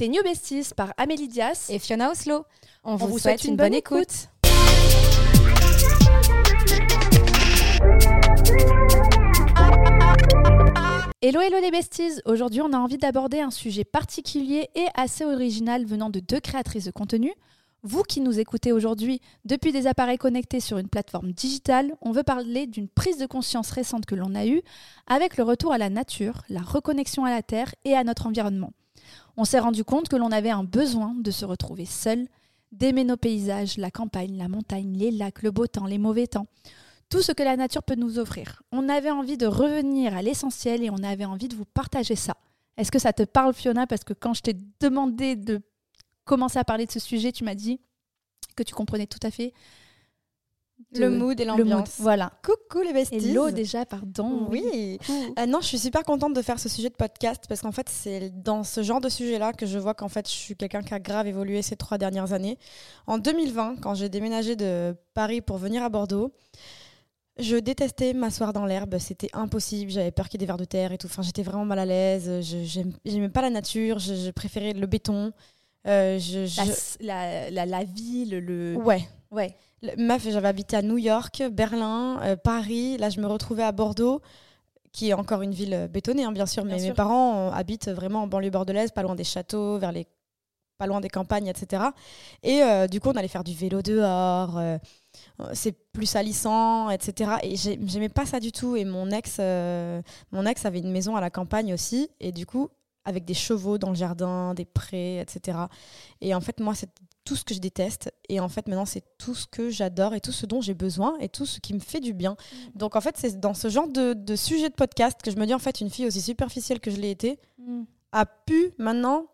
C'était New Besties par Amélie Dias et Fiona Oslo. On, vous, souhaite, une, bonne, écoute. Hello hello les besties Aujourd'hui on a envie d'aborder un sujet particulier et assez original venant de deux créatrices de contenu. Vous qui nous écoutez aujourd'hui depuis des appareils connectés sur une plateforme digitale, on veut parler d'une prise de conscience récente que l'on a eue avec le retour à la nature, la reconnexion à la Terre et à notre environnement. On s'est rendu compte que l'on avait un besoin de se retrouver seul, d'aimer nos paysages, la campagne, la montagne, les lacs, le beau temps, les mauvais temps, tout ce que la nature peut nous offrir. On avait envie de revenir à l'essentiel et on avait envie de vous partager ça. Est-ce que ça te parle Fiona? Parce que quand je t'ai demandé de commencer à parler de ce sujet, tu m'as dit que tu comprenais tout à fait le mood et l'ambiance. Voilà. Coucou les besties. Hello déjà, pardon. Oui. Euh, non, je suis super contente de faire ce sujet de podcast parce qu'en fait, c'est dans ce genre de sujet-là que je vois qu'en fait, je suis quelqu'un qui a grave évolué ces trois dernières années. En 2020, quand j'ai déménagé de Paris pour venir à Bordeaux, je détestais m'asseoir dans l'herbe, c'était impossible, j'avais peur qu'il y ait des vers de terre et tout. Enfin, j'étais vraiment mal à l'aise, je n'aimais pas la nature, je, préférais le béton. Euh, je, La, la, la, ville, le. Ouais. Ouais. Meuf, j'avais habité à New York, Berlin, euh, Paris. Là, je me retrouvais à Bordeaux, qui est encore une ville euh, bétonnée, hein, bien sûr. mais mes parents habitent vraiment en banlieue bordelaise, pas loin des châteaux, vers les, pas loin des campagnes, etc. Et euh, du coup, on allait faire du vélo dehors. c'est plus salissant, etc. Et j'aimais pas ça du tout. Et mon ex, mon ex avait une maison à la campagne aussi. Et du coup, avec des chevaux dans le jardin, des prés, etc. Et en fait, moi, c'est tout ce que je déteste. Et en fait, maintenant, c'est tout ce que j'adore et tout ce dont j'ai besoin et tout ce qui me fait du bien. Mm. Donc, en fait, c'est dans ce genre de, sujet de podcast que je me dis, en fait, une fille aussi superficielle que je l'ai été mm. a pu maintenant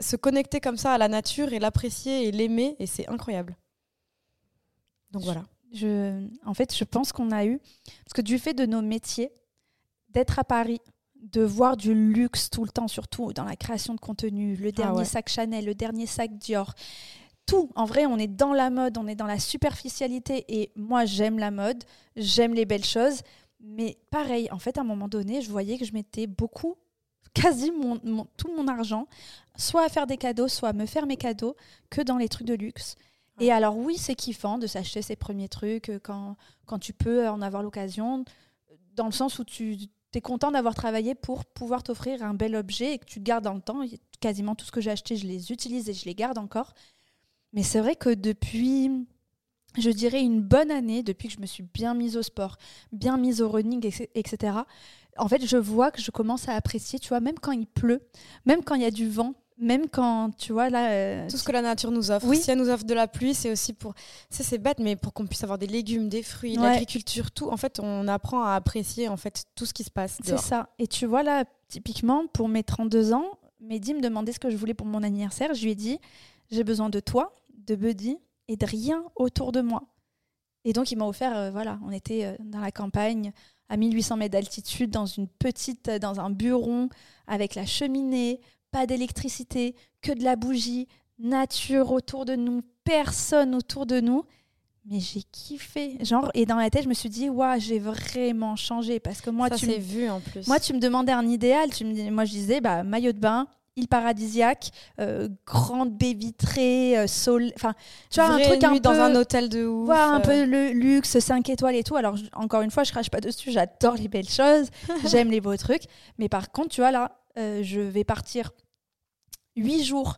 se connecter comme ça à la nature et l'apprécier et l'aimer. Et c'est incroyable. Donc, voilà. Je, en fait, je pense qu'on a eu, parce que du fait de nos métiers, d'être à Paris, de voir du luxe tout le temps, surtout dans la création de contenu, le ah dernier sac Chanel, le dernier sac Dior, tout. En vrai, on est dans la mode, on est dans la superficialité. Et moi, j'aime la mode, j'aime les belles choses. Mais pareil, en fait, à un moment donné, je voyais que je mettais beaucoup, quasi tout mon argent, soit à faire des cadeaux, soit à me faire mes cadeaux, que dans les trucs de luxe. Et alors oui, c'est kiffant de s'acheter ses premiers trucs euh, quand, quand tu peux en avoir l'occasion, dans le sens où tu es content d'avoir travaillé pour pouvoir t'offrir un bel objet et que tu gardes dans le temps. Quasiment tout ce que j'ai acheté, je les utilise et je les garde encore. Mais c'est vrai que depuis, je dirais, une bonne année, depuis que je me suis bien mise au sport, bien mise au running, etc., en fait, je vois que je commence à apprécier, tu vois, même quand il pleut, même quand il y a du vent, même quand, tu vois, là... Euh, Tout ce que la nature nous offre. Si elle nous offre de la pluie, c'est aussi pour... Ça, c'est bête, mais pour qu'on puisse avoir des légumes, des fruits, l'agriculture, tout. En fait, on apprend à apprécier, en fait, tout ce qui se passe C'est ça. Et tu vois, là, typiquement, pour mes 32 ans, Mehdi me demandait ce que je voulais pour mon anniversaire. Je lui ai dit, j'ai besoin de toi, de Buddy et de rien autour de moi. Et donc, il m'a offert, euh, voilà, on était euh, dans la campagne, à 1800 mètres d'altitude, dans une petite, euh, dans un bureau, avec la cheminée, pas d'électricité, que de la bougie, nature autour de nous, personne autour de nous. Mais j'ai kiffé, genre, et dans la tête, je me suis dit, waouh, j'ai vraiment changé parce que moi, tu vu en plus. Moi, tu me demandais un idéal, tu me, moi, je disais, bah, maillot de bain, île paradisiaque, euh, grande baie vitrée, euh, sol. Enfin, tu vois, un truc un peu. dans un hôtel de ouf. un peu euh. le luxe, 5 étoiles et tout. Alors, encore une fois, je crache pas dessus, j'adore les belles choses, j'aime les beaux trucs. Mais par contre, tu vois, là, je vais partir 8 jours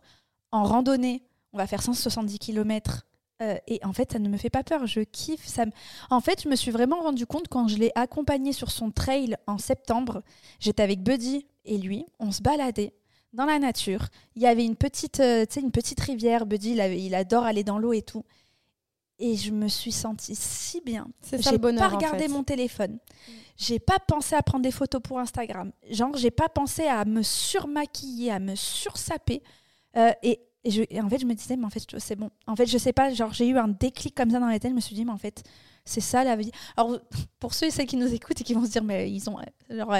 en randonnée. On va faire 170 km. et en fait, ça ne me fait pas peur. Je kiffe. Ça En fait, je me suis vraiment rendu compte quand je l'ai accompagné sur son trail en septembre. J'étais avec Buddy et lui. On se baladait dans la nature. Il y avait une petite, euh, une petite rivière. Buddy, il, adore aller dans l'eau et tout. Et je me suis sentie si bien. C'est ça le bonheur. J'ai pas regardé mon téléphone. J'ai pas pensé à prendre des photos pour Instagram. Genre, j'ai pas pensé à me surmaquiller, à me sursaper. Euh, et, je, en fait, je me disais, mais en fait, c'est bon. En fait, je sais pas, genre, j'ai eu un déclic comme ça dans la tête. Je me suis dit, mais en fait, c'est ça la vie. Alors, pour ceux et celles qui nous écoutent et qui vont se dire, mais ils ont genre,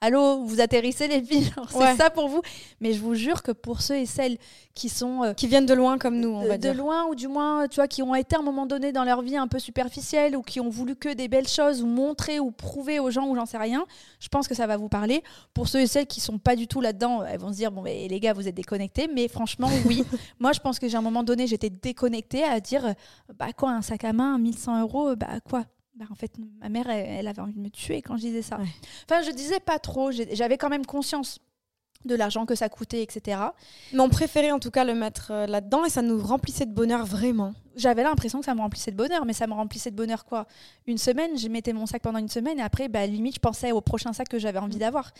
allô, vous atterrissez les filles, c'est ça pour vous. Mais je vous jure que pour ceux et celles qui sont. Euh, qui viennent de loin comme nous, on va dire. De loin, ou du moins, tu vois, qui ont été à un moment donné dans leur vie un peu superficielle, ou qui ont voulu que des belles choses, ou montrer, ou prouver aux gens, ou j'en sais rien, je pense que ça va vous parler. Pour ceux et celles qui sont pas du tout là-dedans, elles vont se dire, bon, mais les gars, vous êtes déconnectés. Mais franchement, oui. Moi, je pense que j'ai un moment donné, j'étais déconnectée à dire, bah quoi, un sac à main, 1100 euros, bah quoi? Bah, en fait, ma mère, elle, avait envie de me tuer quand je disais ça. Enfin, je disais pas trop. J'avais quand même conscience de l'argent que ça coûtait, etc. Mais on préférait en tout cas le mettre euh, là-dedans et ça nous remplissait de bonheur vraiment. J'avais l'impression que ça me remplissait de bonheur, mais ça me remplissait de bonheur quoi Une semaine, je mettais mon sac pendant une semaine et après, bah, limite, je pensais au prochain sac que j'avais envie d'avoir.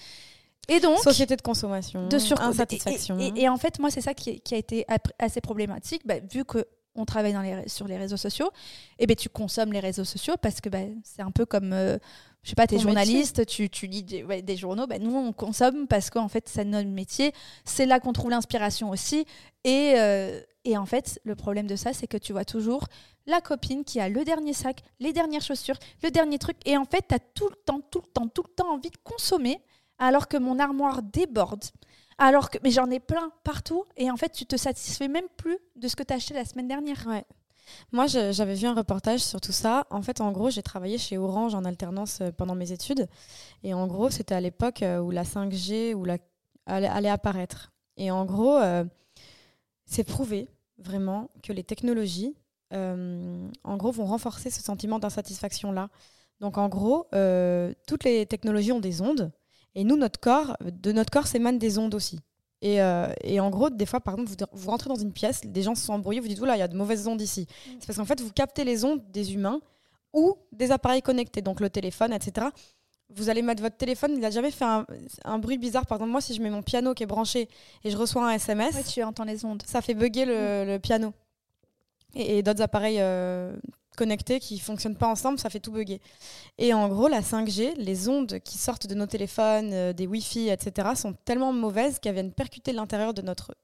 Et donc, société de consommation, de sur insatisfaction. Et, en fait, moi, c'est ça qui, a été assez problématique, bah, vu que on travaille dans les, sur les réseaux sociaux, et eh ben tu consommes les réseaux sociaux parce que ben, c'est un peu comme, euh, je sais pas, t'es journaliste, tu, tu, lis des, journaux, ben, nous on consomme parce qu'en fait c'est notre métier, c'est là qu'on trouve l'inspiration aussi. Et, euh, et en fait, le problème de ça, c'est que tu vois toujours la copine qui a le dernier sac, les dernières chaussures, le dernier truc, et en fait, tu as tout le temps, tout le temps, tout le temps envie de consommer, alors que mon armoire déborde. Alors que, mais j'en ai plein partout et en fait, tu te satisfais même plus de ce que tu as acheté la semaine dernière. Ouais. Moi, j'avais vu un reportage sur tout ça. En fait, en gros, j'ai travaillé chez Orange en alternance euh, pendant mes études. Et en gros, c'était à l'époque euh, où la 5G où la, allait, apparaître. Et en gros, euh, c'est prouvé vraiment que les technologies, en gros, vont renforcer ce sentiment d'insatisfaction-là. Donc, en gros, toutes les technologies ont des ondes. Et nous, notre corps, de notre corps s'émanent des ondes aussi. Et, euh, et, en gros, des fois, par exemple, vous, vous, rentrez dans une pièce, des gens se sont embrouillés, vous dites, là, il y a de mauvaises ondes ici. Mm. C'est parce qu'en fait, vous captez les ondes des humains ou des appareils connectés, donc le téléphone, etc. Vous allez mettre votre téléphone, il n'a jamais fait un, bruit bizarre. Par exemple, moi, si je mets mon piano qui est branché et je reçois un SMS, tu entends les ondes. Ça fait bugger le, mm. piano. Et, d'autres appareils euh, connectés qui fonctionnent pas ensemble, ça fait tout bugger. Et en gros, la 5G, les ondes qui sortent de nos téléphones, euh, des Wi-Fi, etc., sont tellement mauvaises qu'elles viennent percuter l'intérieur de notre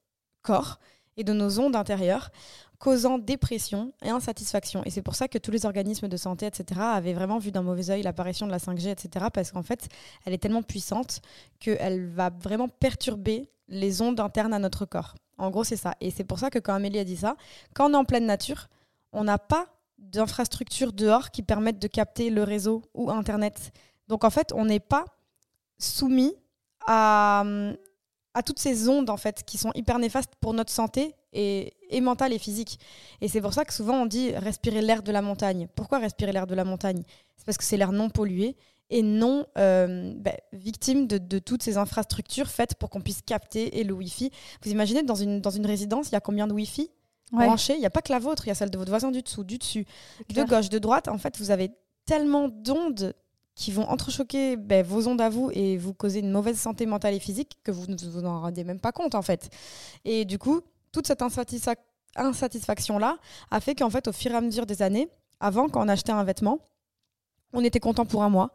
corps et de nos ondes intérieures, causant dépression et insatisfaction. Et c'est pour ça que tous les organismes de santé, etc., avaient vraiment vu d'un mauvais œil l'apparition de la 5G, etc., parce qu'en fait, elle est tellement puissante qu'elle va vraiment perturber les ondes internes à notre corps. En gros, c'est ça. Et c'est pour ça que quand Amélie a dit ça, quand on est en pleine nature, on n'a pas d'infrastructures dehors qui permettent de capter le réseau ou Internet. Donc en fait, on n'est pas soumis à, toutes ces ondes en fait qui sont hyper néfastes pour notre santé et, et mentale et physique. Et c'est pour ça que souvent on dit respirer l'air de la montagne. Pourquoi respirer l'air de la montagne? C'est parce que c'est l'air non pollué et non euh, bah, victime de, de, toutes ces infrastructures faites pour qu'on puisse capter et le Wi-Fi. Vous imaginez dans une, dans une résidence, il y a combien de Wi-Fi? Il n'y a pas que la vôtre, il y a celle de votre voisin du dessous, du dessus, de gauche, de droite. En fait, vous avez tellement d'ondes qui vont entrechoquer ben, vos ondes à vous et vous causer une mauvaise santé mentale et physique que vous ne vous en rendez même pas compte en fait. Et du coup, toute cette insatisfaction-là a fait qu'en fait, au fur et à mesure des années, avant, quand on achetait un vêtement, on était content pour un mois.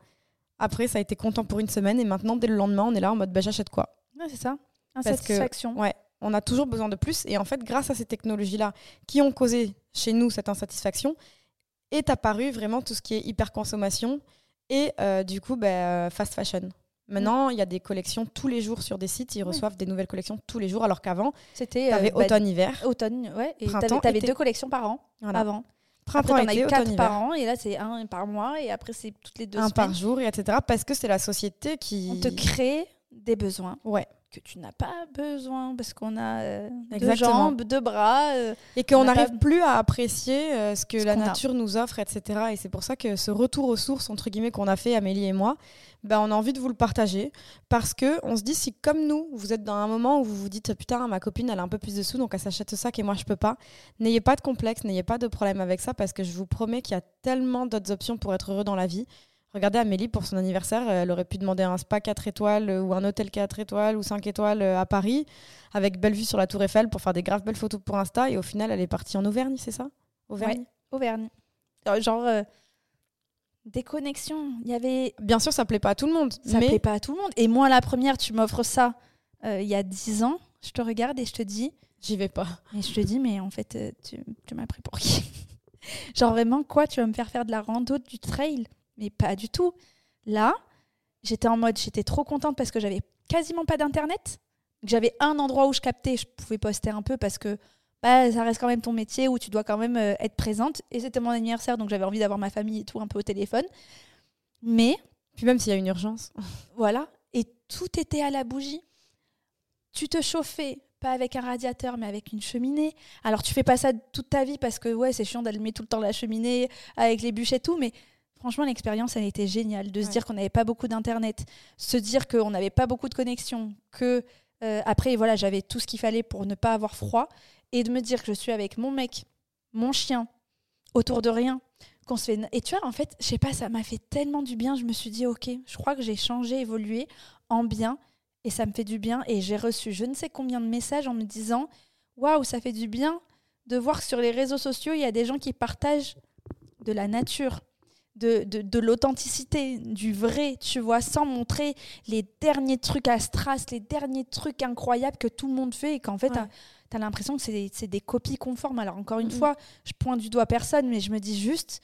Après, ça a été content pour une semaine et maintenant, dès le lendemain, on est là en mode bah, j'achète quoi? C'est ça. Insatisfaction. ouais, on a toujours besoin de plus. Et en fait, grâce à ces technologies-là qui ont causé chez nous cette insatisfaction, est apparu vraiment tout ce qui est hyperconsommation et euh, du coup euh, fast fashion. Maintenant, il y a des collections tous les jours sur des sites, ils reçoivent des nouvelles collections tous les jours, alors qu'avant, c'était euh, bah, automne-hiver. Automne, ouais, et tu avais deux collections par an avant. Printemps, après, été, quatre par an, et là, c'est un par mois, et après, c'est toutes les deux un par jour, et etc. Parce que c'est la société qui. On te crée des besoins. Ouais que tu n'as pas besoin parce qu'on a euh, deux jambes, deux bras. Euh, et qu'on n'arrive plus à apprécier euh, ce que la nature nous offre, etc. Et c'est pour ça que ce retour aux sources, entre guillemets, qu'on a fait, Amélie et moi, ben, on a envie de vous le partager parce que on se dit si comme nous, vous êtes dans un moment où vous vous dites putain, ma copine, elle a un peu plus de sous, donc elle s'achète ça et moi je peux pas, n'ayez pas de complexe, n'ayez pas de problème avec ça parce que je vous promets qu'il y a tellement d'autres options pour être heureux dans la vie. Regardez Amélie pour son anniversaire, elle aurait pu demander un spa 4 étoiles ou un hôtel 4 étoiles ou 5 étoiles euh, à Paris avec belle vue sur la Tour Eiffel pour faire des graves belles photos pour Insta et au final elle est partie en Auvergne, c'est ça? Auvergne? Auvergne. Euh, genre euh, déconnexion, il y avait Bien sûr, ça plaît pas à tout le monde, ça mais... plaît pas à tout le monde et moi la première, tu m'offres ça il y a 10 ans, je te regarde et je te dis j'y vais pas. Et je te dis mais en fait tu, tu m'as pris pour qui? Genre vraiment quoi, tu vas me faire faire de la rando, du trail? Mais pas du tout. Là, j'étais en mode, j'étais trop contente parce que j'avais quasiment pas d'internet. J'avais un endroit où je captais, je pouvais poster un peu parce que bah, ça reste quand même ton métier où tu dois quand même euh, être présente. Et c'était mon anniversaire, donc j'avais envie d'avoir ma famille et tout un peu au téléphone. Mais. Puis même s'il y a une urgence. Voilà. Et tout était à la bougie. Tu te chauffais, pas avec un radiateur, mais avec une cheminée. Alors tu fais pas ça toute ta vie parce que ouais, c'est chiant d'allumer tout le temps la cheminée avec les bûches et tout, mais franchement l'expérience elle était géniale de se dire qu'on n'avait pas beaucoup d'internet, se dire qu'on n'avait pas beaucoup de connexion, que euh, après voilà j'avais tout ce qu'il fallait pour ne pas avoir froid et de me dire que je suis avec mon mec, mon chien, autour de rien, qu'on se fait. Et tu vois, en fait, je sais pas, ça m'a fait tellement du bien. Je me suis dit, ok, je crois que j'ai changé, évolué en bien, et ça me fait du bien. Et j'ai reçu je ne sais combien de messages en me disant, waouh, ça fait du bien de voir que sur les réseaux sociaux, il y a des gens qui partagent de la nature, de, de, l'authenticité, du vrai, tu vois, sans montrer les derniers trucs à strass, les derniers trucs incroyables que tout le monde fait et qu'en fait, tu as l'impression que c'est des, copies conformes. Alors, encore une fois, je pointe du doigt personne, mais je me dis juste,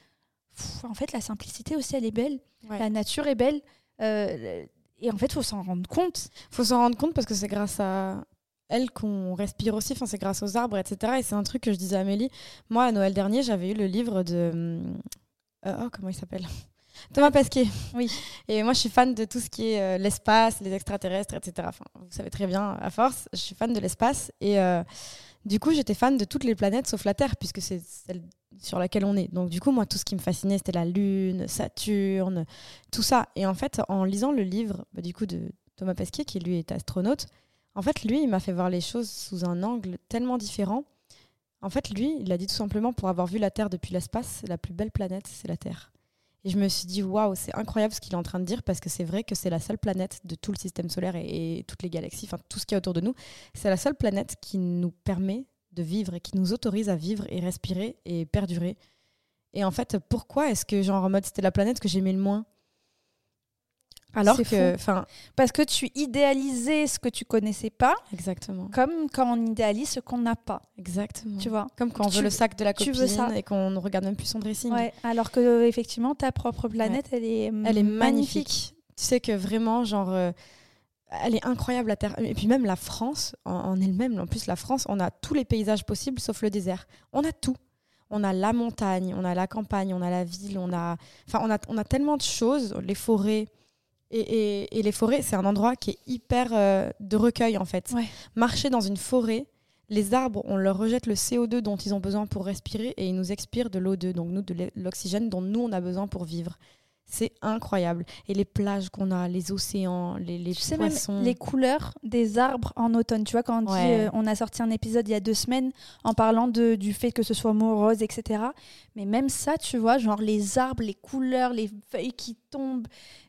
en fait, la simplicité aussi, elle est belle. La nature est belle. Euh, et en fait, il faut s'en rendre compte. Il faut s'en rendre compte parce que c'est grâce à elle qu'on respire aussi. Enfin, c'est grâce aux arbres, etc. Et c'est un truc que je disais à Amélie. Moi, à Noël dernier, j'avais eu le livre de. Euh, oh, comment il s'appelle Thomas Pesquet. Oui. Et moi, je suis fan de tout ce qui est euh, l'espace, les extraterrestres, etc. Enfin, vous savez très bien, à force, je suis fan de l'espace. Et euh, du coup, j'étais fan de toutes les planètes sauf la Terre, puisque c'est celle sur laquelle on est. Donc, du coup, moi, tout ce qui me fascinait, c'était la Lune, Saturne, tout ça. Et en fait, en lisant le livre bah, du coup, de Thomas Pesquet, qui lui est astronaute, en fait, lui, il m'a fait voir les choses sous un angle tellement différent. En fait, lui, il a dit tout simplement, pour avoir vu la Terre depuis l'espace, la plus belle planète, c'est la Terre. Et je me suis dit, waouh, c'est incroyable ce qu'il est en train de dire parce que c'est vrai que c'est la seule planète de tout le système solaire et, toutes les galaxies, enfin tout ce qui est autour de nous. C'est la seule planète qui nous permet de vivre et qui nous autorise à vivre et respirer et perdurer. Et en fait, pourquoi est-ce que, genre, en mode, c'était la planète que j'aimais le moins? Alors que, enfin, parce que tu idéalisais ce que tu connaissais pas. Exactement. Comme quand on idéalise ce qu'on n'a pas. Exactement. Tu vois. Comme quand on veut le sac de la copine et qu'on ne regarde même plus son dressing. Ouais. Alors que effectivement, ta propre planète, elle est, elle est magnifique. Tu sais que vraiment, genre, euh, elle est incroyable la Terre. Et puis même la France, en, elle-même, en plus la France, on a tous les paysages possibles sauf le désert. On a tout on a la montagne, on a la campagne, on a la ville, on a, enfin, on a, on a tellement de choses, les forêts, et, les forêts, c'est un endroit qui est hyper euh, de recueil en fait. Marcher dans une forêt, les arbres, on leur rejette le CO2 dont ils ont besoin pour respirer et ils nous expirent de l'O2, donc nous de l'oxygène dont nous on a besoin pour vivre. C'est incroyable. Et les plages qu'on a, les océans, les, les tu poissons. les couleurs des arbres en automne. Tu vois, quand on dit, euh, on a sorti un épisode il y a deux semaines en parlant de, du fait que ce soit morose, etc. Mais même ça, tu vois, genre les arbres, les couleurs, les feuilles qui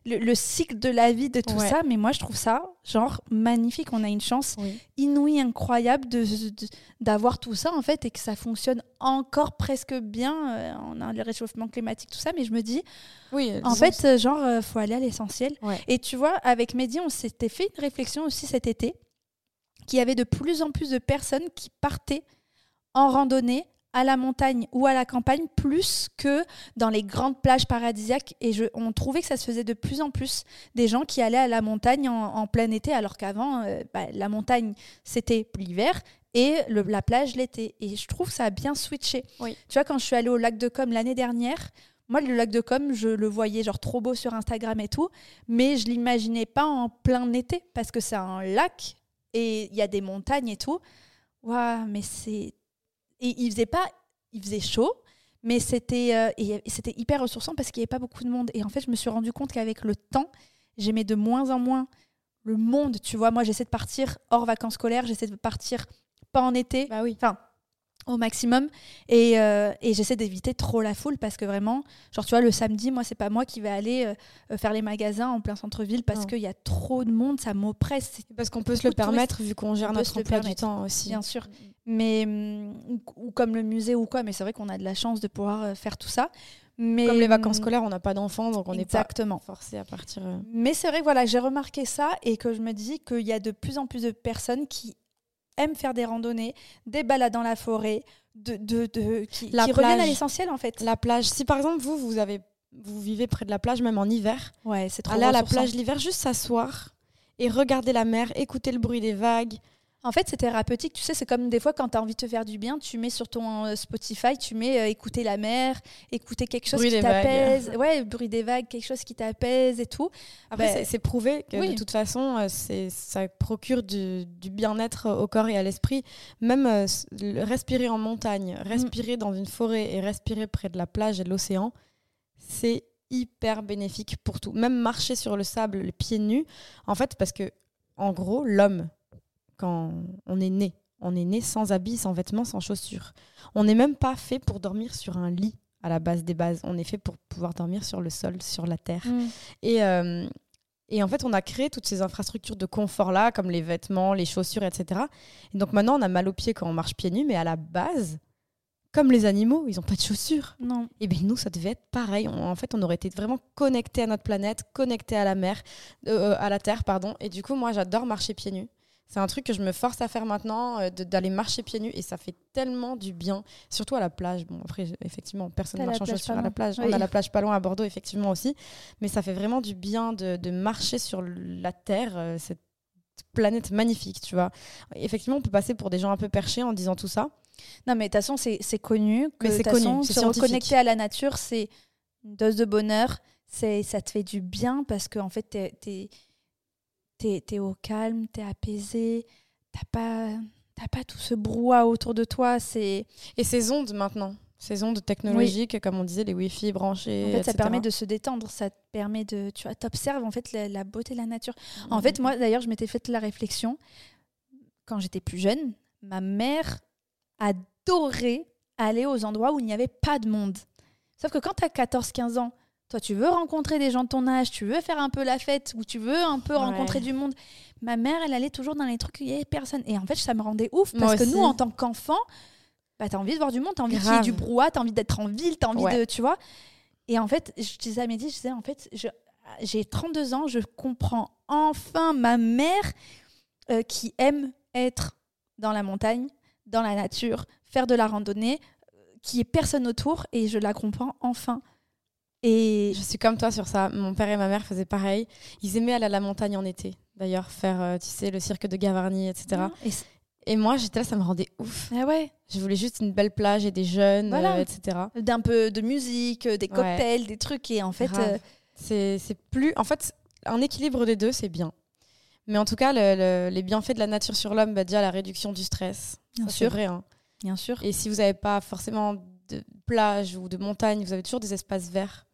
le, cycle de la vie de tout ça. Mais moi, je trouve ça, genre, magnifique. On a une chance inouïe, incroyable de, d'avoir tout ça, en fait, et que ça fonctionne encore presque bien. Euh, on a le réchauffement climatique, tout ça. Mais je me dis, oui, en fait, genre, euh, faut aller à l'essentiel. Et tu vois, avec Mehdi, on s'était fait une réflexion aussi cet été, qu'il y avait de plus en plus de personnes qui partaient en randonnée à la montagne ou à la campagne plus que dans les grandes plages paradisiaques. Et je, on trouvait que ça se faisait de plus en plus des gens qui allaient à la montagne en, plein été, alors qu'avant, euh, bah, la montagne, c'était l'hiver et la plage l'été. Et je trouve que ça a bien switché. Oui. Tu vois, quand je suis allée au lac de Com l'année dernière, moi, le lac de Com, je le voyais genre trop beau sur Instagram et tout, mais je l'imaginais pas en plein été parce que c'est un lac et il y a des montagnes et tout. Waouh, mais c'est et il faisait pas, il faisait chaud, mais c'était euh, et c'était hyper ressourçant parce qu'il n'y avait pas beaucoup de monde. Et en fait, je me suis rendu compte qu'avec le temps, j'aimais de moins en moins le monde. Tu vois, moi, j'essaie de partir hors vacances scolaires, j'essaie de partir pas en été. Bah oui. Enfin, au maximum et, euh, et j'essaie d'éviter trop la foule parce que vraiment genre tu vois le samedi moi c'est pas moi qui vais aller euh, euh, faire les magasins en plein centre-ville parce qu'il y a trop de monde ça m'oppresse parce qu'on peut se le permettre vu qu'on gère notre emploi du temps aussi bien sûr mais mm, ou, comme le musée ou quoi mais c'est vrai qu'on a de la chance de pouvoir faire tout ça. Mais comme les vacances mm, scolaires on n'a pas d'enfants donc on n'est pas forcé à partir mais c'est vrai voilà j'ai remarqué ça et que je me dis qu'il y a de plus en plus de personnes qui aiment faire des randonnées, des balades dans la forêt, de, de, de qui, reviennent à l'essentiel en fait. La plage. Si par exemple vous, vous avez vous vivez près de la plage, même en hiver, ouais, c'est trop aller à la plage l'hiver, juste s'asseoir et regarder la mer, écouter le bruit des vagues, en fait, c'est thérapeutique. Tu sais, c'est comme des fois quand tu as envie de te faire du bien, tu mets sur ton euh, Spotify, tu mets euh, écouter la mer, écouter quelque chose qui t'apaise. Ouais, bruit des vagues, quelque chose qui t'apaise et tout. Après, bah, c'est prouvé que de toute façon, euh, ça procure du, bien-être au corps et à l'esprit. Même respirer en montagne, mm. respirer dans une forêt et respirer près de la plage et de l'océan, c'est hyper bénéfique pour tout. Même marcher sur le sable, les pieds nus, en fait, parce que en gros, l'homme quand on est né. On est né sans habits, sans vêtements, sans chaussures. On n'est même pas fait pour dormir sur un lit à la base des bases. On est fait pour pouvoir dormir sur le sol, sur la terre. Mm. Et, euh, et en fait, on a créé toutes ces infrastructures de confort-là, comme les vêtements, les chaussures, etc. Et donc maintenant, on a mal aux pieds quand on marche pieds nus, mais à la base, comme les animaux, ils n'ont pas de chaussures. Non. Et bien nous, ça devait être pareil. en fait, on aurait été vraiment connecté à notre planète, connecté à la mer, euh, à la terre, pardon. Et du coup, moi, j'adore marcher pieds nus. C'est un truc que je me force à faire maintenant, euh, d'aller marcher pieds nus, et ça fait tellement du bien, surtout à la plage. Bon, après, effectivement, personne ne marche en chaussures à la plage. On a la plage pas loin à Bordeaux, effectivement aussi. Mais ça fait vraiment du bien de, de marcher sur la terre, euh, cette planète magnifique, tu vois. Effectivement, on peut passer pour des gens un peu perchés en disant tout ça. Non, mais de toute façon, c'est connu. Que, mais c'est connu. se reconnecter à la nature, c'est une dose de bonheur. Ça te fait du bien parce que, en fait, tu es t'es es au calme, t'es apaisé, t'as pas, pas tout ce brouhaha autour de toi. C'est Et ces ondes maintenant ces ondes technologiques, comme on disait, les Wi-Fi branchés. En fait, ça permet de se détendre, ça te permet de. Tu vois, t'observes en fait la, beauté de la nature. En fait, moi d'ailleurs, je m'étais fait la réflexion, quand j'étais plus jeune, ma mère adorait aller aux endroits où il n'y avait pas de monde. Sauf que quand tu as 14-15 ans, toi, tu veux rencontrer des gens de ton âge, tu veux faire un peu la fête ou tu veux un peu rencontrer du monde. Ma mère, elle allait toujours dans les trucs où il n'y avait personne. Et en fait, ça me rendait ouf parce que nous, en tant qu'enfants, bah, tu as envie de voir du monde, tu as envie qu'il y ait du brouhaha, tu as envie d'être en ville, tu as envie de. Tu vois Et en fait, je disais à Mehdi, je disais, en fait, j'ai 32 ans, je comprends enfin ma mère euh, qui aime être dans la montagne, dans la nature, faire de la randonnée, euh, qui est personne autour, et je la comprends enfin. Et je suis comme toi sur ça. Mon père et ma mère faisaient pareil. Ils aimaient aller à la montagne en été, d'ailleurs, faire, euh, tu sais, le cirque de Gavarnie, etc. Et, moi, j'étais là, ça me rendait ouf. Ah ouais. Je voulais juste une belle plage et des jeunes, euh, etc. D'un peu de musique, euh, des cocktails, des trucs. Et en fait, c'est plus. En fait, un équilibre des deux, c'est bien. Mais en tout cas, les bienfaits de la nature sur l'homme, bah, déjà la réduction du stress. Bien sûr. Vrai. Hein. Bien sûr. Et si vous n'avez pas forcément de plage ou de montagne, vous avez toujours des espaces verts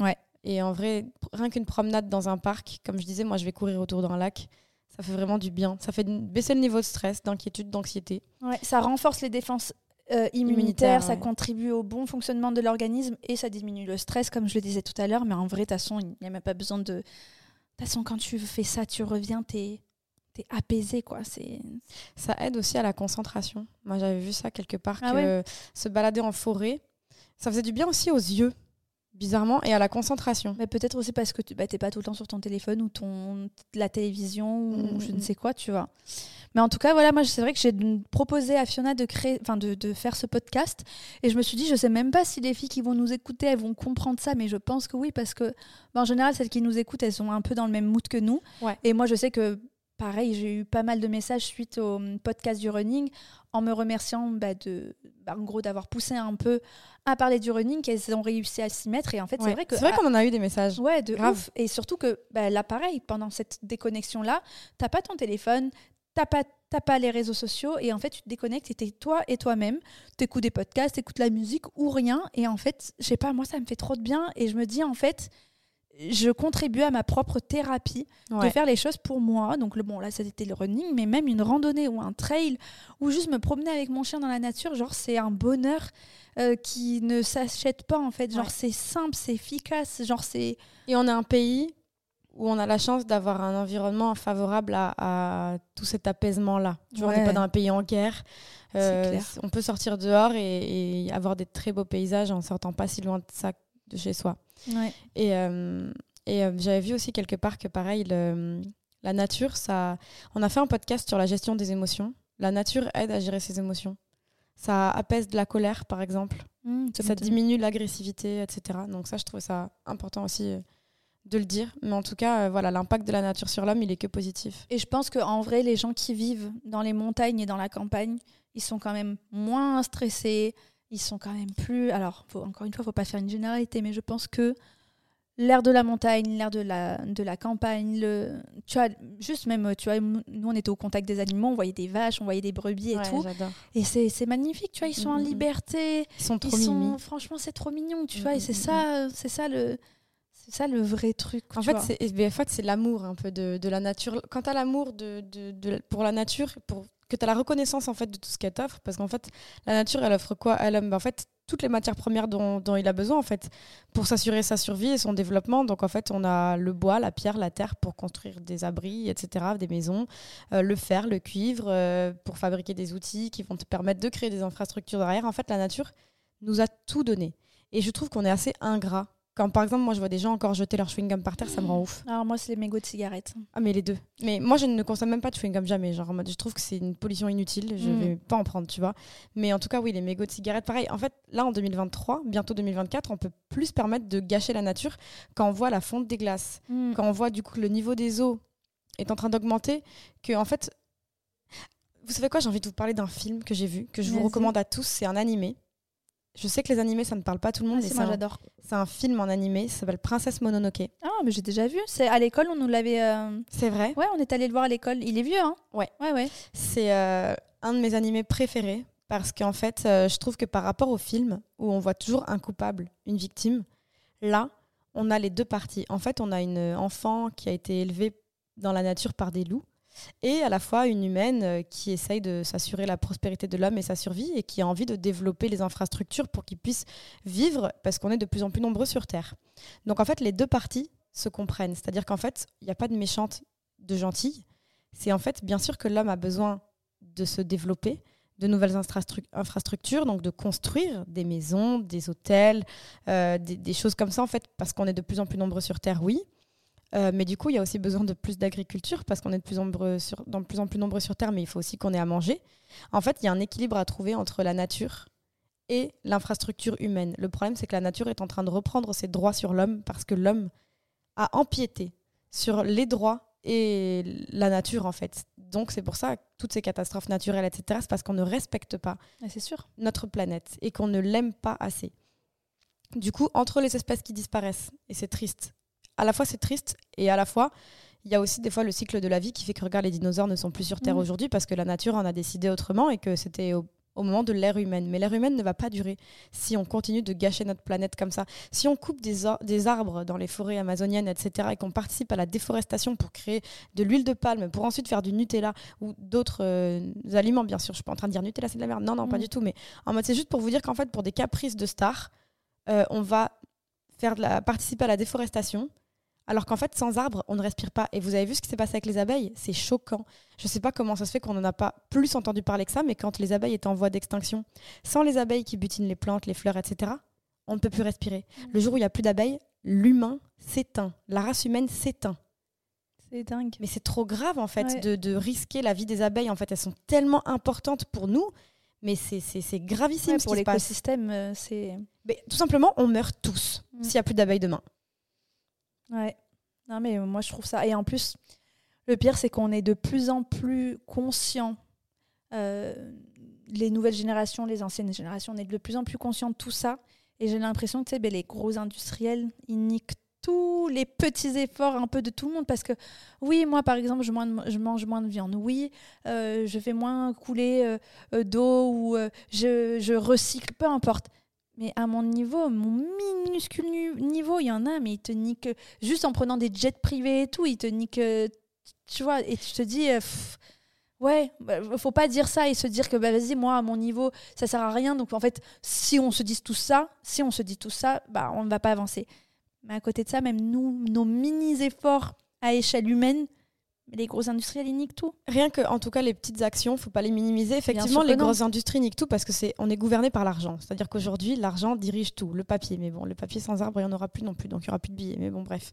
Ouais. Et en vrai, rien qu'une promenade dans un parc, comme je disais, moi je vais courir autour d'un lac, ça fait vraiment du bien. Ça fait baisser le niveau de stress, d'inquiétude, d'anxiété. Ouais, ça renforce les défenses euh, immunitaires, ça contribue au bon fonctionnement de l'organisme et ça diminue le stress, comme je le disais tout à l'heure. Mais en vrai, de toute façon, il n'y a même pas besoin de. De toute façon, quand tu fais ça, tu reviens, t'es es apaisé quoi ça aide aussi à la concentration moi j'avais vu ça quelque part ah que se balader en forêt ça faisait du bien aussi aux yeux bizarrement, et à la concentration. Mais peut-être aussi parce que tu n'es bah, pas tout le temps sur ton téléphone ou ton, la télévision ou je ne sais quoi, tu vois. Mais en tout cas, voilà, moi, c'est vrai que j'ai proposé à Fiona de créer, enfin, de, de, faire ce podcast. Et je me suis dit, je sais même pas si les filles qui vont nous écouter, elles vont comprendre ça, mais je pense que oui, parce que, bah, en général, celles qui nous écoutent, elles sont un peu dans le même mood que nous. Et moi, je sais que pareil, j'ai eu pas mal de messages suite au hum, podcast du running en me remerciant bah, de, bah, en gros, d'avoir poussé un peu à parler du running, qu'elles ont réussi à s'y mettre. Et en fait, c'est vrai que. C'est vrai qu'on en a eu des messages. Ouais, de ouf. Et surtout que bah, là, pareil, pendant cette déconnexion-là, t'as pas ton téléphone, t'as pas t'as pas les réseaux sociaux et en fait tu te déconnectes et t'es toi et toi-même t'écoutes des podcasts t'écoutes la musique ou rien et en fait je sais pas moi ça me fait trop de bien et je me dis en fait je contribue à ma propre thérapie de faire les choses pour moi. Donc, le, bon, là, c'était le running, mais même une randonnée ou un trail ou juste me promener avec mon chien dans la nature, genre, c'est un bonheur euh, qui ne s'achète pas, en fait. Genre, c'est simple, c'est efficace. Genre, c'est. Et on a un pays où on a la chance d'avoir un environnement favorable à, tout cet apaisement-là. on n'est pas dans un pays en guerre. Euh, on peut sortir dehors et, et, avoir des très beaux paysages en sortant pas si loin de ça de chez soi. Et, euh, et euh, j'avais vu aussi quelque part que pareil, la nature, ça. On a fait un podcast sur la gestion des émotions. La nature aide à gérer ses émotions. ça apaise de la colère, par exemple. Mmh, ça diminue l'agressivité, etc. Donc ça, je trouve ça important aussi euh, de le dire. Mais en tout cas, euh, voilà, l'impact de la nature sur l'homme, il est que positif. Et je pense qu'en vrai, les gens qui vivent dans les montagnes et dans la campagne, ils sont quand même moins stressés. Ils sont quand même plus. Alors, faut, encore une fois, il ne faut pas faire une généralité, mais je pense que l'air de la montagne, l'air de la, de la campagne, le, tu vois, juste même, tu vois, nous on était au contact des animaux, on voyait des vaches, on voyait des brebis et tout. Et c'est magnifique, tu vois, ils sont en mm, mm, mm. liberté. Ils sont trop mignons. Franchement, c'est trop mignon, tu vois, et c'est ça, c'est ça le. C'est ça le vrai truc. En fait, c'est, en fait, c'est l'amour un peu de, de la nature. Quand tu as l'amour de, de, de, pour la nature, pour que tu as la reconnaissance en fait de tout ce qu'elle t'offre parce qu'en fait la nature elle offre quoi? À l'homme ben, en fait toutes les matières premières dont, dont il a besoin en fait pour s'assurer sa survie et son développement. Donc en fait on a le bois la pierre la terre pour construire des abris etc des maisons euh, le fer le cuivre euh, pour fabriquer des outils qui vont te permettre de créer des infrastructures derrière. En fait la nature nous a tout donné. Et je trouve qu'on est assez ingrat quand par exemple, moi je vois des gens encore jeter leur chewing-gum par terre, ça me rend ouf. Alors moi, c'est les mégots de cigarettes. Ah, mais les deux. Mais moi, je ne consomme même pas de chewing-gum jamais. Genre, je trouve que c'est une pollution inutile. Je ne mm. vais pas en prendre, tu vois. Mais en tout cas, oui, les mégots de cigarettes, pareil. En fait, là, en 2023, bientôt 2024, on peut plus se permettre de gâcher la nature quand on voit la fonte des glaces, mm. quand on voit du coup que le niveau des eaux est en train d'augmenter, que en fait. Vous savez quoi J'ai envie de vous parler d'un film que j'ai vu, que je vous recommande à tous. C'est un animé. Je sais que les animés, ça ne parle pas à tout le monde. Ah, moi, j'adore. C'est un film en animé, ça s'appelle Princesse Mononoke. Ah, mais j'ai déjà vu. C'est à l'école, on nous l'avait. Euh, c'est vrai. Ouais, on est allé le voir à l'école. Il est vieux, hein? Ouais. Ouais, ouais. C'est euh, un de mes animés préférés parce qu'en fait, euh, je trouve que par rapport au film où on voit toujours un coupable, une victime, là, on a les deux parties. En fait, on a une enfant qui a été élevée dans la nature par des loups et à la fois une humaine euh, qui essaye de s'assurer la prospérité de l'homme et sa survie et qui a envie de développer les infrastructures pour qu'il puisse vivre parce qu'on est de plus en plus nombreux sur Terre. Donc en fait, les deux parties se comprennent. C'est-à-dire qu'en fait, il n'y a pas de méchante, de gentille. C'est en fait, bien sûr que l'homme a besoin de se développer, de nouvelles infrastructures, donc de construire des maisons, des hôtels, euh, des, des, choses comme ça, en fait, parce qu'on est de plus en plus nombreux sur Terre, oui. Euh, mais du coup, il y a aussi besoin de plus d'agriculture parce qu'on est de plus, nombreux sur, de plus en plus nombreux sur Terre, mais il faut aussi qu'on ait à manger. En fait, il y a un équilibre à trouver entre la nature et l'infrastructure humaine. Le problème, c'est que la nature est en train de reprendre ses droits sur l'homme parce que l'homme a empiété sur les droits et la nature, en fait. Donc, c'est pour ça que toutes ces catastrophes naturelles, etc., c'est parce qu'on ne respecte pas sûr. notre planète et qu'on ne l'aime pas assez. Du coup, entre les espèces qui disparaissent, et c'est triste, à la fois c'est triste et à la fois il y a aussi des fois le cycle de la vie qui fait que regarde les dinosaures ne sont plus sur Terre mm. aujourd'hui parce que la nature en a décidé autrement et que c'était au, moment de l'ère humaine. Mais l'ère humaine ne va pas durer si on continue de gâcher notre planète comme ça. Si on coupe des, des arbres dans les forêts amazoniennes, etc., et qu'on participe à la déforestation pour créer de l'huile de palme, pour ensuite faire du Nutella ou d'autres euh, aliments, bien sûr. Je suis pas en train de dire Nutella, c'est de la merde. Non, non, pas mm. du tout. Mais en mode, c'est juste pour vous dire qu'en fait, pour des caprices de stars, euh, on va faire de la, participer à la déforestation alors qu'en fait, sans arbres, on ne respire pas. Et vous avez vu ce qui s'est passé avec les abeilles? C'est choquant. Je ne sais pas comment ça se fait qu'on n'en a pas plus entendu parler que ça, mais quand les abeilles étaient en voie d'extinction, sans les abeilles qui butinent les plantes, les fleurs, etc., on ne peut plus respirer. Mmh. Le jour où il n'y a plus d'abeilles, l'humain s'éteint. La race humaine s'éteint. C'est dingue. Mais c'est trop grave, en fait, de, risquer la vie des abeilles. En fait, elles sont tellement importantes pour nous, mais c'est gravissime pour l'écosystème. Euh, c'est. Tout simplement, on meurt tous mmh. s'il n'y a plus d'abeilles demain. Ouais. Non, mais moi, je trouve ça. Et en plus, le pire, c'est qu'on est de plus en plus conscient. Euh, les nouvelles générations, les anciennes générations, on est de plus en plus conscient de tout ça. Et j'ai l'impression que ben, les gros industriels, ils niquent tous les petits efforts un peu de tout le monde. Parce que, oui, moi, par exemple, je, mange moins de viande. Oui, euh, je fais moins couler euh, d'eau ou je recycle, peu importe. Mais à mon niveau, mon minuscule niveau, il y en a, mais ils te niquent juste en prenant des jets privés et tout, ils te niquent, tu vois, et tu te dis, euh, ouais, bah, faut pas dire ça et se dire que bah, vas-y, moi, à mon niveau, ça sert à rien. Donc en fait, si on se dit tout ça, si on se dit tout ça, bah, on ne va pas avancer. Mais à côté de ça, même nous, nos mini efforts à échelle humaine, les grosses industriels, ils niquent tout. Rien que, en tout cas, les petites actions, faut pas les minimiser. Effectivement, les grosses industries niquent tout parce que c'est, on est gouverné par l'argent. C'est-à-dire qu'aujourd'hui, l'argent dirige tout. Le papier, mais bon, le papier sans arbre, il n'y en aura plus non plus, donc il n'y aura plus de billets. Mais bon, bref.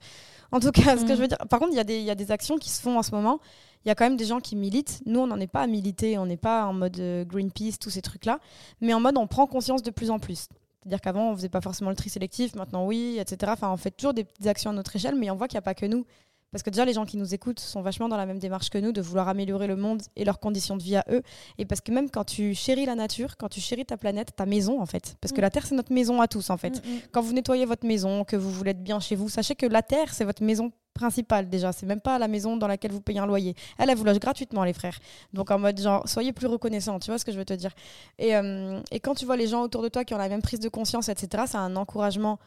En tout cas, ce que mm. je veux dire. Par contre, il y, y, a des actions qui se font en ce moment. Il y a quand même des gens qui militent. Nous, on n'en est pas à militer. On n'est pas en mode euh, Greenpeace, tous ces trucs-là. Mais en mode, on prend conscience de plus en plus. C'est-à-dire qu'avant, on faisait pas forcément le tri sélectif, maintenant oui, etc. Enfin, on fait toujours des petites actions à notre échelle, mais on voit qu'il n'y a pas que nous. Parce que déjà, les gens qui nous écoutent sont vachement dans la même démarche que nous, de vouloir améliorer le monde et leurs conditions de vie à eux. Et parce que même quand tu chéris la nature, quand tu chéris ta planète, ta maison, en fait, parce que mm. la Terre, c'est notre maison à tous, en fait. Mm, mm. Quand vous nettoyez votre maison, que vous voulez être bien chez vous, sachez que la Terre, c'est votre maison principale déjà. C'est même pas la maison dans laquelle vous payez un loyer. Elle, elle vous loge gratuitement, les frères. Donc en mode genre, soyez plus reconnaissants, tu vois ce que je veux te dire. Et, euh, et quand tu vois les gens autour de toi qui ont la même prise de conscience, etc., c'est un encouragement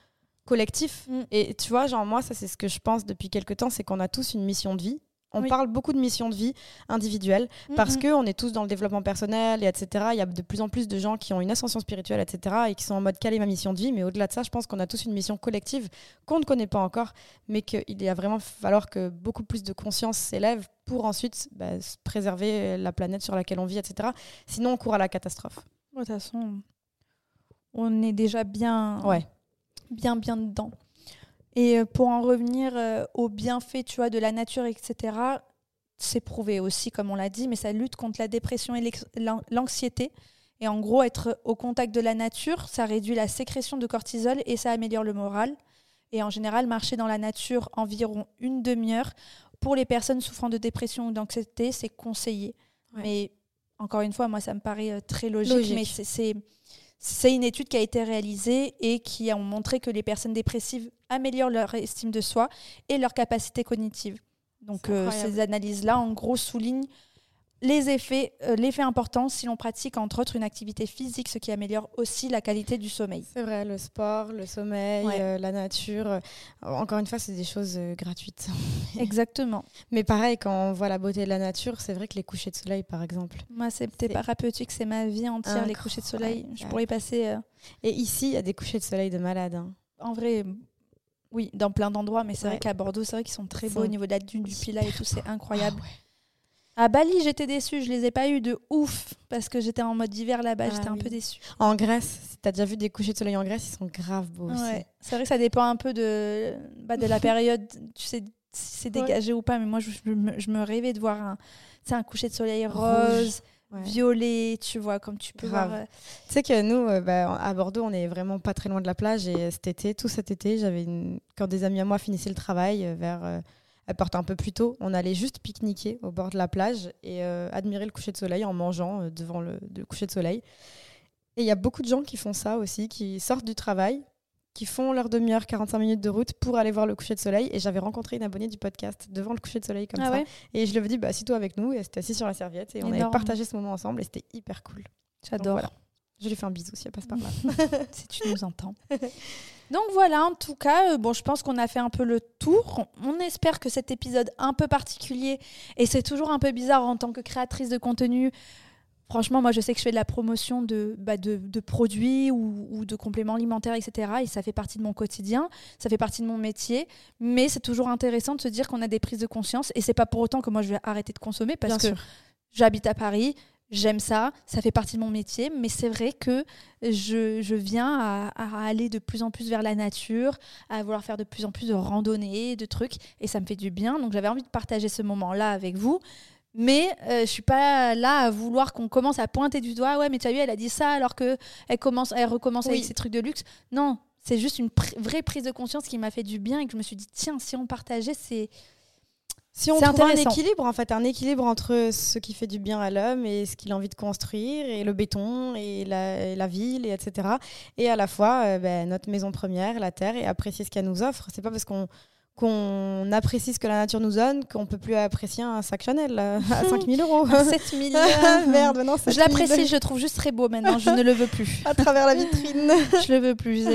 collectif. Mm. Et tu vois, genre moi, ça c'est ce que je pense depuis quelques temps, c'est qu'on a tous une mission de vie. On parle beaucoup de mission de vie individuelle parce que on est tous dans le développement personnel et etc. Il y a de plus en plus de gens qui ont une ascension spirituelle, etc. et qui sont en mode quelle est ma mission de vie? Mais au-delà de ça, je pense qu'on a tous une mission collective qu'on ne connaît pas encore, mais qu'il y a vraiment falloir que beaucoup plus de conscience s'élève pour ensuite bah, préserver la planète sur laquelle on vit, etc. Sinon, on court à la catastrophe. De toute façon, on est déjà bien. Ouais bien, bien dedans. Et euh, pour en revenir euh, aux bienfaits, tu vois, de la nature, etc., c'est prouvé aussi, comme on l'a dit, mais ça lutte contre la dépression et l'anxiété. Et en gros, être au contact de la nature, ça réduit la sécrétion de cortisol et ça améliore le moral. Et en général, marcher dans la nature environ une demi-heure, pour les personnes souffrant de dépression ou d'anxiété, c'est conseillé. Mais encore une fois, moi, ça me paraît euh, très logique. logique. mais c'est c'est une étude qui a été réalisée et qui a montré que les personnes dépressives améliorent leur estime de soi et leur capacité cognitive. Donc euh, ces analyses-là, en gros, soulignent les effets, euh, l'effet important si l'on pratique entre autres une activité physique, ce qui améliore aussi la qualité du sommeil. C'est vrai, le sport, le sommeil, euh, la nature. Euh, encore une fois, c'est des choses gratuites. Exactement. Mais pareil, quand on voit la beauté de la nature, c'est vrai que les couchers de soleil, par exemple. Moi, c'est thérapeutique, c'est ma vie entière, les couchers de soleil. Je pourrais passer. Et ici, il y a des couchers de soleil de malade. Hein. En vrai, oui, dans plein d'endroits, mais c'est vrai qu'à Bordeaux, c'est vrai qu'ils sont très beaux au niveau de la dune, du Pilat et tout, c'est incroyable. Ah à Bali, j'étais déçue, je les ai pas eu de ouf parce que j'étais en mode hiver là-bas, ah j'étais un peu déçue. En Grèce, si tu as déjà vu des couchers de soleil en Grèce, ils sont grave beaux C'est vrai que ça dépend un peu de, bah, de la période, tu sais si c'est dégagé ou pas, mais moi je, me, rêvais de voir un, un coucher de soleil rose. violet, tu vois, comme tu peux voir. Euh. Tu sais que nous, euh, bah, à Bordeaux, on est vraiment pas très loin de la plage. Et cet été, tout cet été, j'avais une... quand des amis à moi finissaient le travail euh, vers porte un peu plus tôt. On allait juste pique-niquer au bord de la plage et euh, admirer le coucher de soleil en mangeant euh, devant le, coucher de soleil. Et il y a beaucoup de gens qui font ça aussi, qui sortent du travail, qui font leur demi-heure, 45 minutes de route pour aller voir le coucher de soleil. Et j'avais rencontré une abonnée du podcast devant le coucher de soleil comme ah ça. et je lui ai dit, bah, assis-toi avec nous. Et elle s'était assise sur la serviette. Et on avait partagé ce moment ensemble. Et c'était hyper cool. J'adore. Je lui fais un bisou si elle passe par là. si tu nous entends. Donc voilà, en tout cas, euh, bon, je pense qu'on a fait un peu le tour. On espère que cet épisode un peu particulier, et c'est toujours un peu bizarre en tant que créatrice de contenu. Franchement, moi, je sais que je fais de la promotion de, bah, de, produits ou, de compléments alimentaires, etc. Et ça fait partie de mon quotidien, ça fait partie de mon métier. Mais c'est toujours intéressant de se dire qu'on a des prises de conscience. Et c'est pas pour autant que moi, je vais arrêter de consommer parce que j'habite à Paris, j'aime ça, ça fait partie de mon métier, mais c'est vrai que je, je viens à, aller de plus en plus vers la nature, à vouloir faire de plus en plus de randonnées, de trucs, et ça me fait du bien. Donc j'avais envie de partager ce moment-là avec vous. Mais euh, je suis pas là à vouloir qu'on commence à pointer du doigt. Ouais, mais tu as vu, elle a dit ça alors que elle commence, elle recommence avec ses trucs de luxe. Non, c'est juste une vraie prise de conscience qui m'a fait du bien et que je me suis dit tiens, si on partageait, c'est si on trouve un équilibre, en fait, un équilibre entre ce qui fait du bien à l'homme et ce qu'il a envie de construire, et le béton, et la, ville, et etc. Et à la fois, euh, ben, notre maison première, la terre, et apprécier ce qu'elle nous offre. C'est pas parce qu'on qu'on apprécie ce que la nature nous donne, qu'on peut plus apprécier un sac Chanel à 5000 euros. 7000 Merde, non, Je l'apprécie, je le trouve juste très beau maintenant, je ne le veux plus. à travers la vitrine. je le veux plus,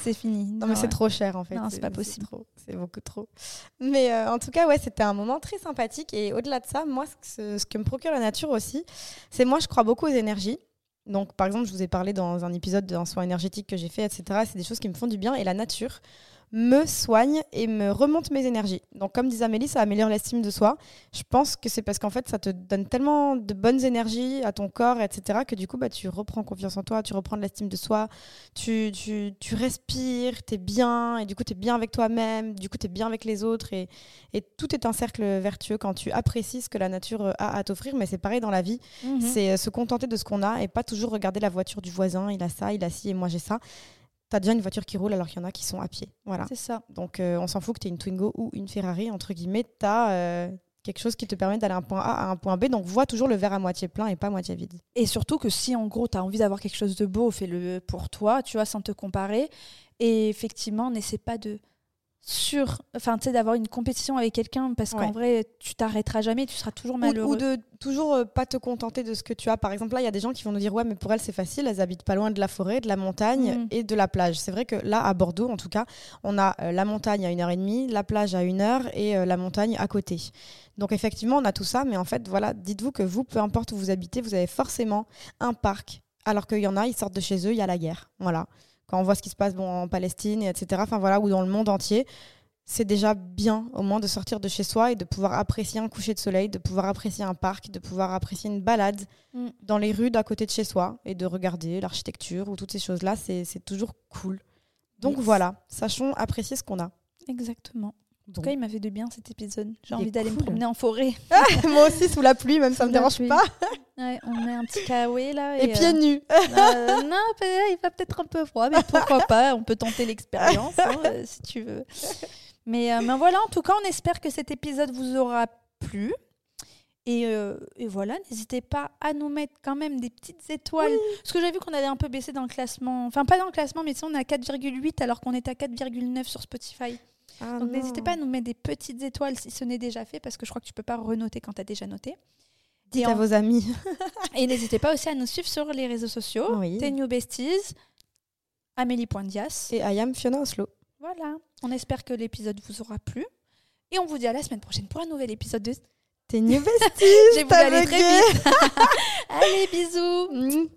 c'est fini. Non, mais c'est trop cher en fait. Non, c'est pas possible. C'est beaucoup trop. Mais euh, en tout cas, ouais, c'était un moment très sympathique. Et au-delà de ça, moi, ce, ce que me procure la nature aussi, c'est moi, je crois beaucoup aux énergies. Donc, par exemple, je vous ai parlé dans un épisode d'un soin énergétique que j'ai fait, etc. C'est des choses qui me font du bien. Et la nature, me soigne et me remonte mes énergies. Donc, comme disait Amélie, ça améliore l'estime de soi. Je pense que c'est parce qu'en fait, ça te donne tellement de bonnes énergies à ton corps, etc., que du coup, bah, tu reprends confiance en toi, tu reprends de l'estime de soi, tu, tu, tu respires, tu es bien, et du coup, tu es bien avec toi-même, du coup, tu es bien avec les autres, et, et, tout est un cercle vertueux quand tu apprécies ce que la nature a à t'offrir. Mais c'est pareil dans la vie, mhm. c'est euh, se contenter de ce qu'on a et pas toujours regarder la voiture du voisin, il a ça, il a ci, et moi j'ai ça tu as déjà une voiture qui roule alors qu'il y en a qui sont à pied. Voilà. C'est ça. Donc euh, on s'en fout que tu aies une Twingo ou une Ferrari, entre guillemets, tu as euh, quelque chose qui te permet d'aller d'un point A à un point B. Donc vois toujours le verre à moitié plein et pas à moitié vide. Et surtout que si en gros tu as envie d'avoir quelque chose de beau, fais-le pour toi, tu vois, sans te comparer. Et effectivement, n'essaie pas de sur enfin tu sais d'avoir une compétition avec quelqu'un parce qu'en vrai tu t'arrêteras jamais tu seras toujours malheureux. ou, de toujours euh, pas te contenter de ce que tu as. Par exemple là il y a des gens qui vont nous dire ouais mais pour elles c'est facile elles habitent pas loin de la forêt de la montagne mm. et de la plage. C'est vrai que là à Bordeaux en tout cas on a euh, la montagne à une heure et demie la plage à une heure et euh, la montagne à côté. Donc effectivement on a tout ça mais en fait voilà dites-vous que vous peu importe où vous habitez vous avez forcément un parc. Alors qu'il y en a ils sortent de chez eux il y a la guerre. Voilà quand on voit ce qui se passe bon, en Palestine, etc., enfin voilà, ou dans le monde entier, c'est déjà bien au moins de sortir de chez soi et de pouvoir apprécier un coucher de soleil, de pouvoir apprécier un parc, de pouvoir apprécier une balade mm. dans les rues d'à côté de chez soi et de regarder l'architecture ou toutes ces choses-là, c'est toujours cool. Donc voilà, sachons apprécier ce qu'on a. Exactement. En tout cas, il m'a fait de bien cet épisode. J'ai envie d'aller me promener en forêt. moi aussi, sous la pluie, même ça me dérange pas. on met un petit kawaii là. Et, pieds euh, nus. Euh, non, il va peut-être un peu froid, mais pourquoi pas On peut tenter l'expérience hein, euh, si tu veux. Mais, mais, voilà, en tout cas, on espère que cet épisode vous aura plu. Et, et voilà, n'hésitez pas à nous mettre quand même des petites étoiles. Parce que j'ai vu qu'on avait un peu baissé dans le classement. Enfin, pas dans le classement, mais on est à 4,8 alors qu'on est à 4,9 sur Spotify. Ah Donc n'hésitez pas à nous mettre des petites étoiles si ce n'est déjà fait, parce que je crois que tu peux pas renoter quand tu as déjà noté. Dites à vos amis. et n'hésitez pas aussi à nous suivre sur les réseaux sociaux. Oui. New Besties, Amélie.dias. Et I am Fiona Oslo. Voilà. On espère que l'épisode vous aura plu. Et on vous dit à la semaine prochaine pour un nouvel épisode de Tes New Besties. J'ai voulu aller très vite. Allez, bisous.